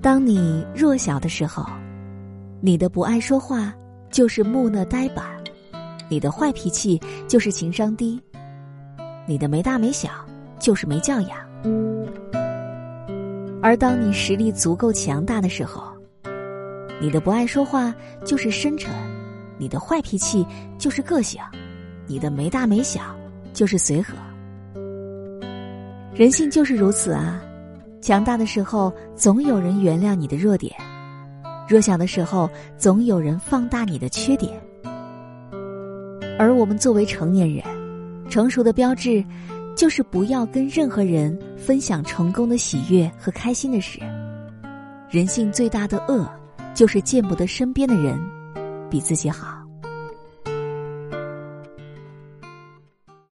当你弱小的时候，你的不爱说话就是木讷呆板，你的坏脾气就是情商低，你的没大没小就是没教养。而当你实力足够强大的时候，你的不爱说话就是深沉，你的坏脾气就是个性，你的没大没小就是随和。人性就是如此啊，强大的时候总有人原谅你的弱点，弱小的时候总有人放大你的缺点。而我们作为成年人，成熟的标志，就是不要跟任何人分享成功的喜悦和开心的事。人性最大的恶。就是见不得身边的人比自己好。